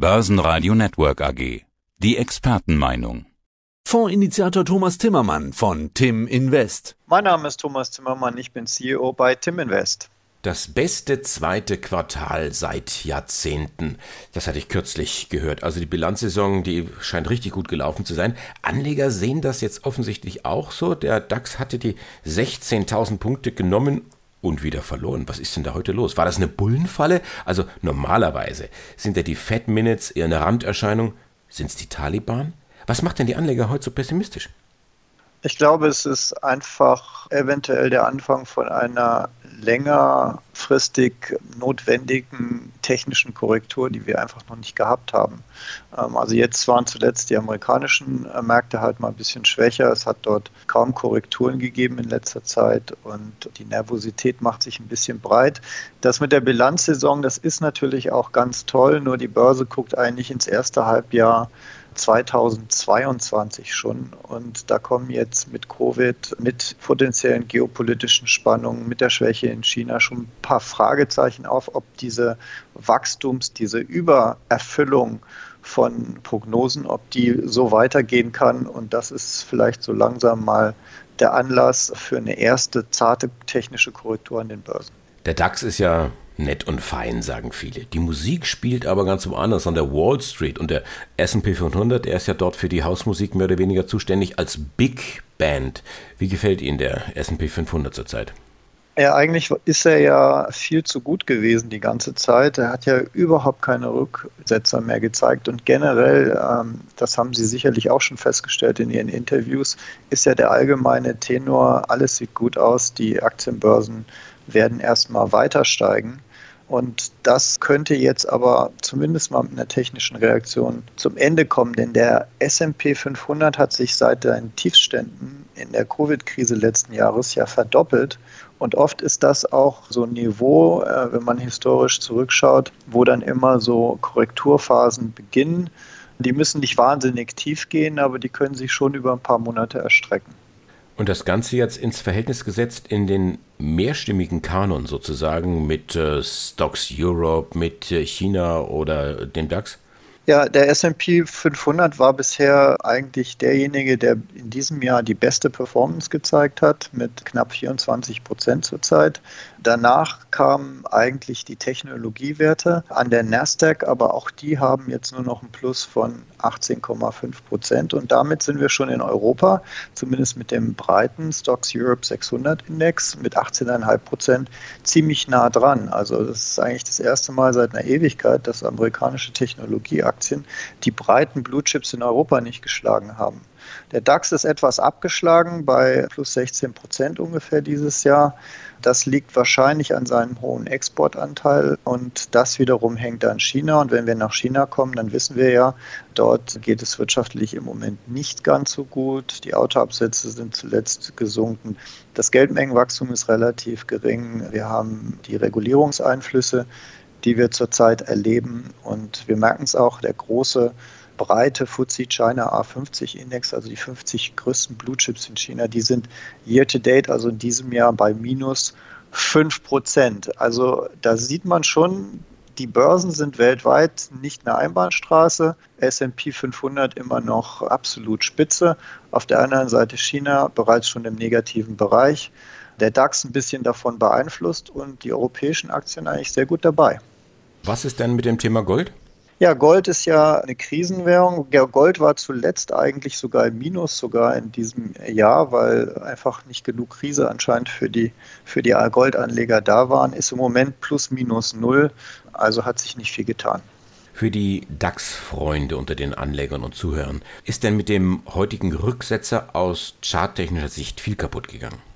Börsenradio Network AG. Die Expertenmeinung. Fondsinitiator Thomas Timmermann von Tim Invest. Mein Name ist Thomas Timmermann, ich bin CEO bei Tim Invest. Das beste zweite Quartal seit Jahrzehnten. Das hatte ich kürzlich gehört. Also die Bilanzsaison, die scheint richtig gut gelaufen zu sein. Anleger sehen das jetzt offensichtlich auch so. Der DAX hatte die 16.000 Punkte genommen und wieder verloren. Was ist denn da heute los? War das eine Bullenfalle? Also normalerweise sind ja die Fed Minutes eher eine Randerscheinung. Sind es die Taliban? Was macht denn die Anleger heute so pessimistisch? Ich glaube, es ist einfach eventuell der Anfang von einer längerfristig notwendigen technischen Korrektur, die wir einfach noch nicht gehabt haben. Ähm, also jetzt waren zuletzt die amerikanischen äh, Märkte halt mal ein bisschen schwächer. Es hat dort kaum Korrekturen gegeben in letzter Zeit und die Nervosität macht sich ein bisschen breit. Das mit der Bilanzsaison, das ist natürlich auch ganz toll, nur die Börse guckt eigentlich ins erste Halbjahr 2022 schon. Und da kommen jetzt mit Covid, mit potenziellen geopolitischen Spannungen, mit der Schwäche in China schon ein paar Fragezeichen auf, ob diese Wachstums-, diese Übererfüllung von Prognosen, ob die so weitergehen kann. Und das ist vielleicht so langsam mal der Anlass für eine erste zarte technische Korrektur an den Börsen. Der DAX ist ja nett und fein, sagen viele. Die Musik spielt aber ganz woanders an der Wall Street und der S&P 500, der ist ja dort für die Hausmusik mehr oder weniger zuständig als Big Band. Wie gefällt Ihnen der S&P 500 zurzeit? Ja, eigentlich ist er ja viel zu gut gewesen die ganze Zeit. Er hat ja überhaupt keine Rücksetzer mehr gezeigt. Und generell, ähm, das haben Sie sicherlich auch schon festgestellt in Ihren Interviews, ist ja der allgemeine Tenor, alles sieht gut aus, die Aktienbörsen werden erstmal weiter steigen. Und das könnte jetzt aber zumindest mal mit einer technischen Reaktion zum Ende kommen, denn der SP 500 hat sich seit den Tiefständen in der Covid-Krise letzten Jahres ja verdoppelt. Und oft ist das auch so ein Niveau, äh, wenn man historisch zurückschaut, wo dann immer so Korrekturphasen beginnen. Die müssen nicht wahnsinnig tief gehen, aber die können sich schon über ein paar Monate erstrecken. Und das Ganze jetzt ins Verhältnis gesetzt in den mehrstimmigen Kanon sozusagen mit äh, Stocks Europe, mit äh, China oder dem DAX? Ja, der SP 500 war bisher eigentlich derjenige, der in diesem Jahr die beste Performance gezeigt hat, mit knapp 24 Prozent zurzeit. Danach kamen eigentlich die Technologiewerte an der Nasdaq, aber auch die haben jetzt nur noch ein Plus von 18,5 Prozent. Und damit sind wir schon in Europa, zumindest mit dem breiten Stocks Europe 600 Index mit 18,5 Prozent, ziemlich nah dran. Also das ist eigentlich das erste Mal seit einer Ewigkeit, dass amerikanische Technologieaktien die breiten Blue Chips in Europa nicht geschlagen haben. Der DAX ist etwas abgeschlagen bei plus 16 Prozent ungefähr dieses Jahr. Das liegt wahrscheinlich an seinem hohen Exportanteil und das wiederum hängt an China. Und wenn wir nach China kommen, dann wissen wir ja, dort geht es wirtschaftlich im Moment nicht ganz so gut. Die Autoabsätze sind zuletzt gesunken. Das Geldmengenwachstum ist relativ gering. Wir haben die Regulierungseinflüsse, die wir zurzeit erleben. Und wir merken es auch, der große breite FTSE China A50 Index, also die 50 größten Blue Chips in China, die sind year to date, also in diesem Jahr bei minus 5 Prozent. Also da sieht man schon, die Börsen sind weltweit nicht eine Einbahnstraße. S&P 500 immer noch absolut spitze. Auf der anderen Seite China bereits schon im negativen Bereich. Der DAX ein bisschen davon beeinflusst und die europäischen Aktien eigentlich sehr gut dabei. Was ist denn mit dem Thema Gold? Ja, Gold ist ja eine Krisenwährung. Gold war zuletzt eigentlich sogar im Minus, sogar in diesem Jahr, weil einfach nicht genug Krise anscheinend für die, für die Goldanleger da waren. Ist im Moment plus minus null, also hat sich nicht viel getan. Für die DAX-Freunde unter den Anlegern und Zuhörern, ist denn mit dem heutigen Rücksetzer aus charttechnischer Sicht viel kaputt gegangen?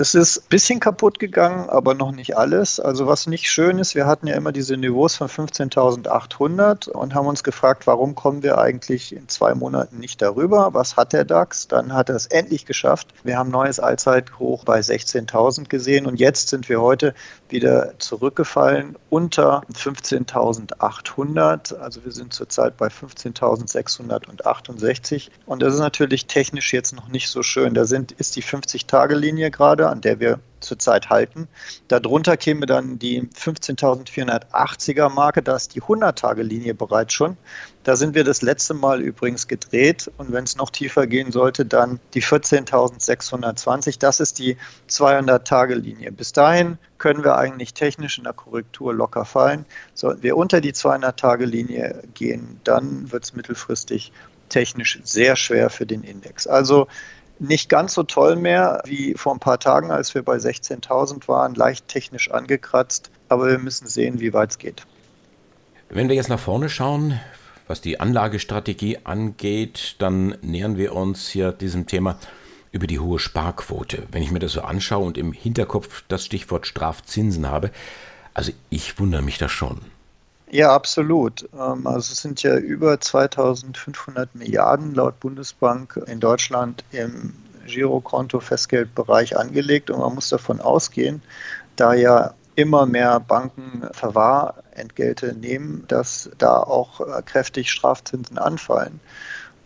Das ist ein bisschen kaputt gegangen, aber noch nicht alles. Also was nicht schön ist, wir hatten ja immer diese Niveaus von 15.800 und haben uns gefragt, warum kommen wir eigentlich in zwei Monaten nicht darüber? Was hat der DAX? Dann hat er es endlich geschafft. Wir haben neues Allzeithoch bei 16.000 gesehen und jetzt sind wir heute wieder zurückgefallen unter 15.800. Also wir sind zurzeit bei 15.668 und das ist natürlich technisch jetzt noch nicht so schön. Da sind, ist die 50-Tage-Linie gerade an der wir zurzeit halten. Darunter käme dann die 15.480er Marke, da ist die 100-Tage-Linie bereits schon. Da sind wir das letzte Mal übrigens gedreht und wenn es noch tiefer gehen sollte, dann die 14.620. Das ist die 200-Tage-Linie. Bis dahin können wir eigentlich technisch in der Korrektur locker fallen. Sollten wir unter die 200-Tage-Linie gehen, dann wird es mittelfristig technisch sehr schwer für den Index. Also nicht ganz so toll mehr wie vor ein paar Tagen, als wir bei 16.000 waren, leicht technisch angekratzt, aber wir müssen sehen, wie weit es geht. Wenn wir jetzt nach vorne schauen, was die Anlagestrategie angeht, dann nähern wir uns hier diesem Thema über die hohe Sparquote. Wenn ich mir das so anschaue und im Hinterkopf das Stichwort Strafzinsen habe, also ich wundere mich da schon. Ja, absolut. Ähm, also es sind ja über 2500 Milliarden laut Bundesbank in Deutschland im Girokonto Festgeldbereich angelegt und man muss davon ausgehen, da ja immer mehr Banken Verwahrentgelte nehmen, dass da auch äh, kräftig Strafzinsen anfallen.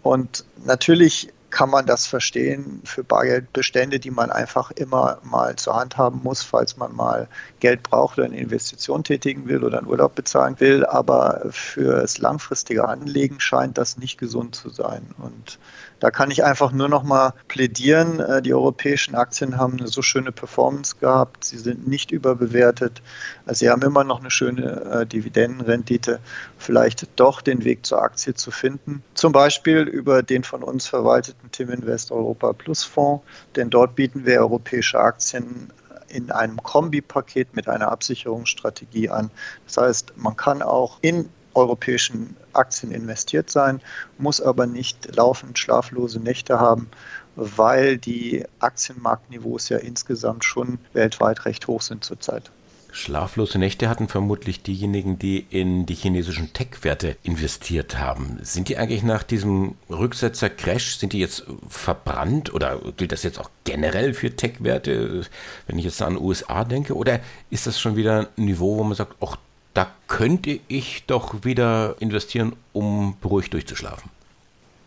Und natürlich kann man das verstehen für Bargeldbestände, die man einfach immer mal zur Hand haben muss, falls man mal Geld braucht oder eine Investition tätigen will oder einen Urlaub bezahlen will. Aber fürs langfristige Anlegen scheint das nicht gesund zu sein. Und da kann ich einfach nur noch mal plädieren. Äh, die europäischen Aktien haben eine so schöne Performance gehabt. Sie sind nicht überbewertet. Sie haben immer noch eine schöne äh, Dividendenrendite. Vielleicht doch den Weg zur Aktie zu finden. Zum Beispiel über den von uns verwalteten Tim Invest Europa Plus Fonds. Denn dort bieten wir europäische Aktien in einem Kombipaket mit einer Absicherungsstrategie an. Das heißt, man kann auch in europäischen Aktien investiert sein, muss aber nicht laufend schlaflose Nächte haben, weil die Aktienmarktniveaus ja insgesamt schon weltweit recht hoch sind zurzeit. Schlaflose Nächte hatten vermutlich diejenigen, die in die chinesischen Tech-Werte investiert haben. Sind die eigentlich nach diesem Rücksetzer-Crash, sind die jetzt verbrannt oder gilt das jetzt auch generell für Tech-Werte, wenn ich jetzt an USA denke? Oder ist das schon wieder ein Niveau, wo man sagt, ach, da könnte ich doch wieder investieren, um beruhigt durchzuschlafen.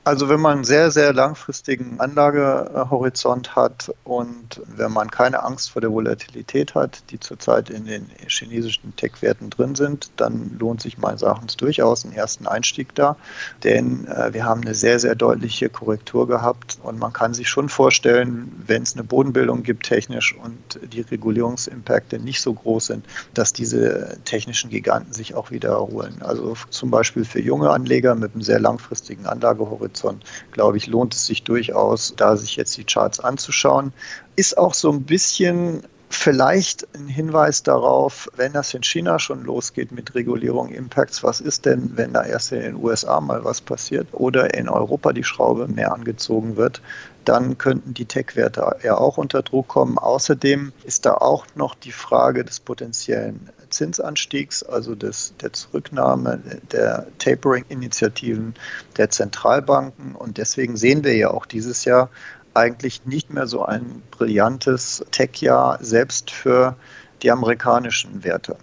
Also wenn man einen sehr, sehr langfristigen Anlagehorizont hat und wenn man keine Angst vor der Volatilität hat, die zurzeit in den chinesischen Tech-Werten drin sind, dann lohnt sich meines Erachtens durchaus einen ersten Einstieg da. Denn äh, wir haben eine sehr, sehr deutliche Korrektur gehabt und man kann sich schon vorstellen, wenn es eine Bodenbildung gibt technisch und die Regulierungsimpakte nicht so groß sind, dass diese technischen Giganten sich auch wieder erholen. Also zum Beispiel für junge Anleger mit einem sehr langfristigen Anlagehorizont Horizont, glaube ich, lohnt es sich durchaus, da sich jetzt die Charts anzuschauen. Ist auch so ein bisschen Vielleicht ein Hinweis darauf, wenn das in China schon losgeht mit Regulierung Impacts, was ist denn, wenn da erst in den USA mal was passiert oder in Europa die Schraube mehr angezogen wird, dann könnten die Tech-Werte ja auch unter Druck kommen. Außerdem ist da auch noch die Frage des potenziellen Zinsanstiegs, also des, der Zurücknahme der Tapering-Initiativen der Zentralbanken. Und deswegen sehen wir ja auch dieses Jahr eigentlich nicht mehr so ein brillantes Tech-Jahr, selbst für die amerikanischen Werte.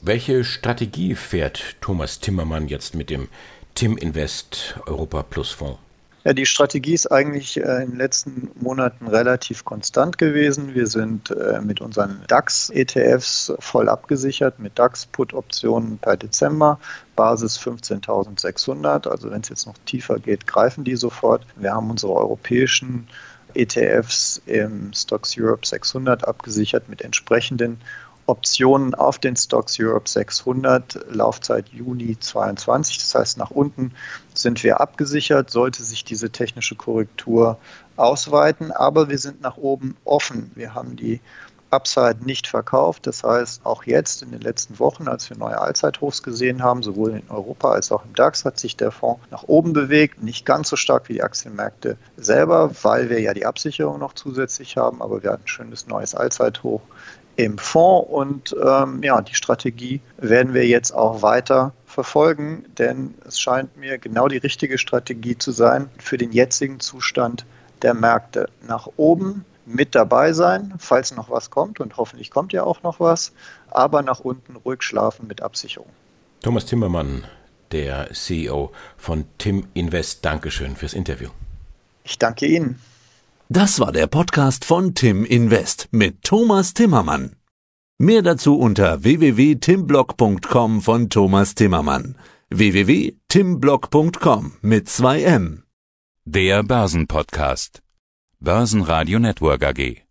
Welche Strategie fährt Thomas Timmermann jetzt mit dem Tim Invest Europa Plus Fonds? Ja, die Strategie ist eigentlich äh, in den letzten Monaten relativ konstant gewesen. Wir sind äh, mit unseren DAX-ETFs voll abgesichert, mit DAX-Put-Optionen per Dezember, Basis 15.600. Also wenn es jetzt noch tiefer geht, greifen die sofort. Wir haben unsere europäischen ETFs im Stocks Europe 600 abgesichert mit entsprechenden Optionen auf den Stocks Europe 600, Laufzeit Juni 22. Das heißt, nach unten sind wir abgesichert, sollte sich diese technische Korrektur ausweiten, aber wir sind nach oben offen. Wir haben die Upside nicht verkauft. Das heißt, auch jetzt in den letzten Wochen, als wir neue Allzeithochs gesehen haben, sowohl in Europa als auch im DAX, hat sich der Fonds nach oben bewegt. Nicht ganz so stark wie die Aktienmärkte selber, weil wir ja die Absicherung noch zusätzlich haben, aber wir hatten ein schönes neues Allzeithoch im Fonds und ähm, ja, die Strategie werden wir jetzt auch weiter verfolgen, denn es scheint mir genau die richtige Strategie zu sein für den jetzigen Zustand der Märkte. Nach oben mit dabei sein, falls noch was kommt und hoffentlich kommt ja auch noch was, aber nach unten ruhig schlafen mit Absicherung. Thomas Timmermann, der CEO von Tim Invest, Dankeschön fürs Interview. Ich danke Ihnen. Das war der Podcast von Tim Invest mit Thomas Timmermann. Mehr dazu unter www.timblock.com von Thomas Timmermann. www.timblock.com mit 2 M. Der Börsenpodcast. Börsenradio Network AG.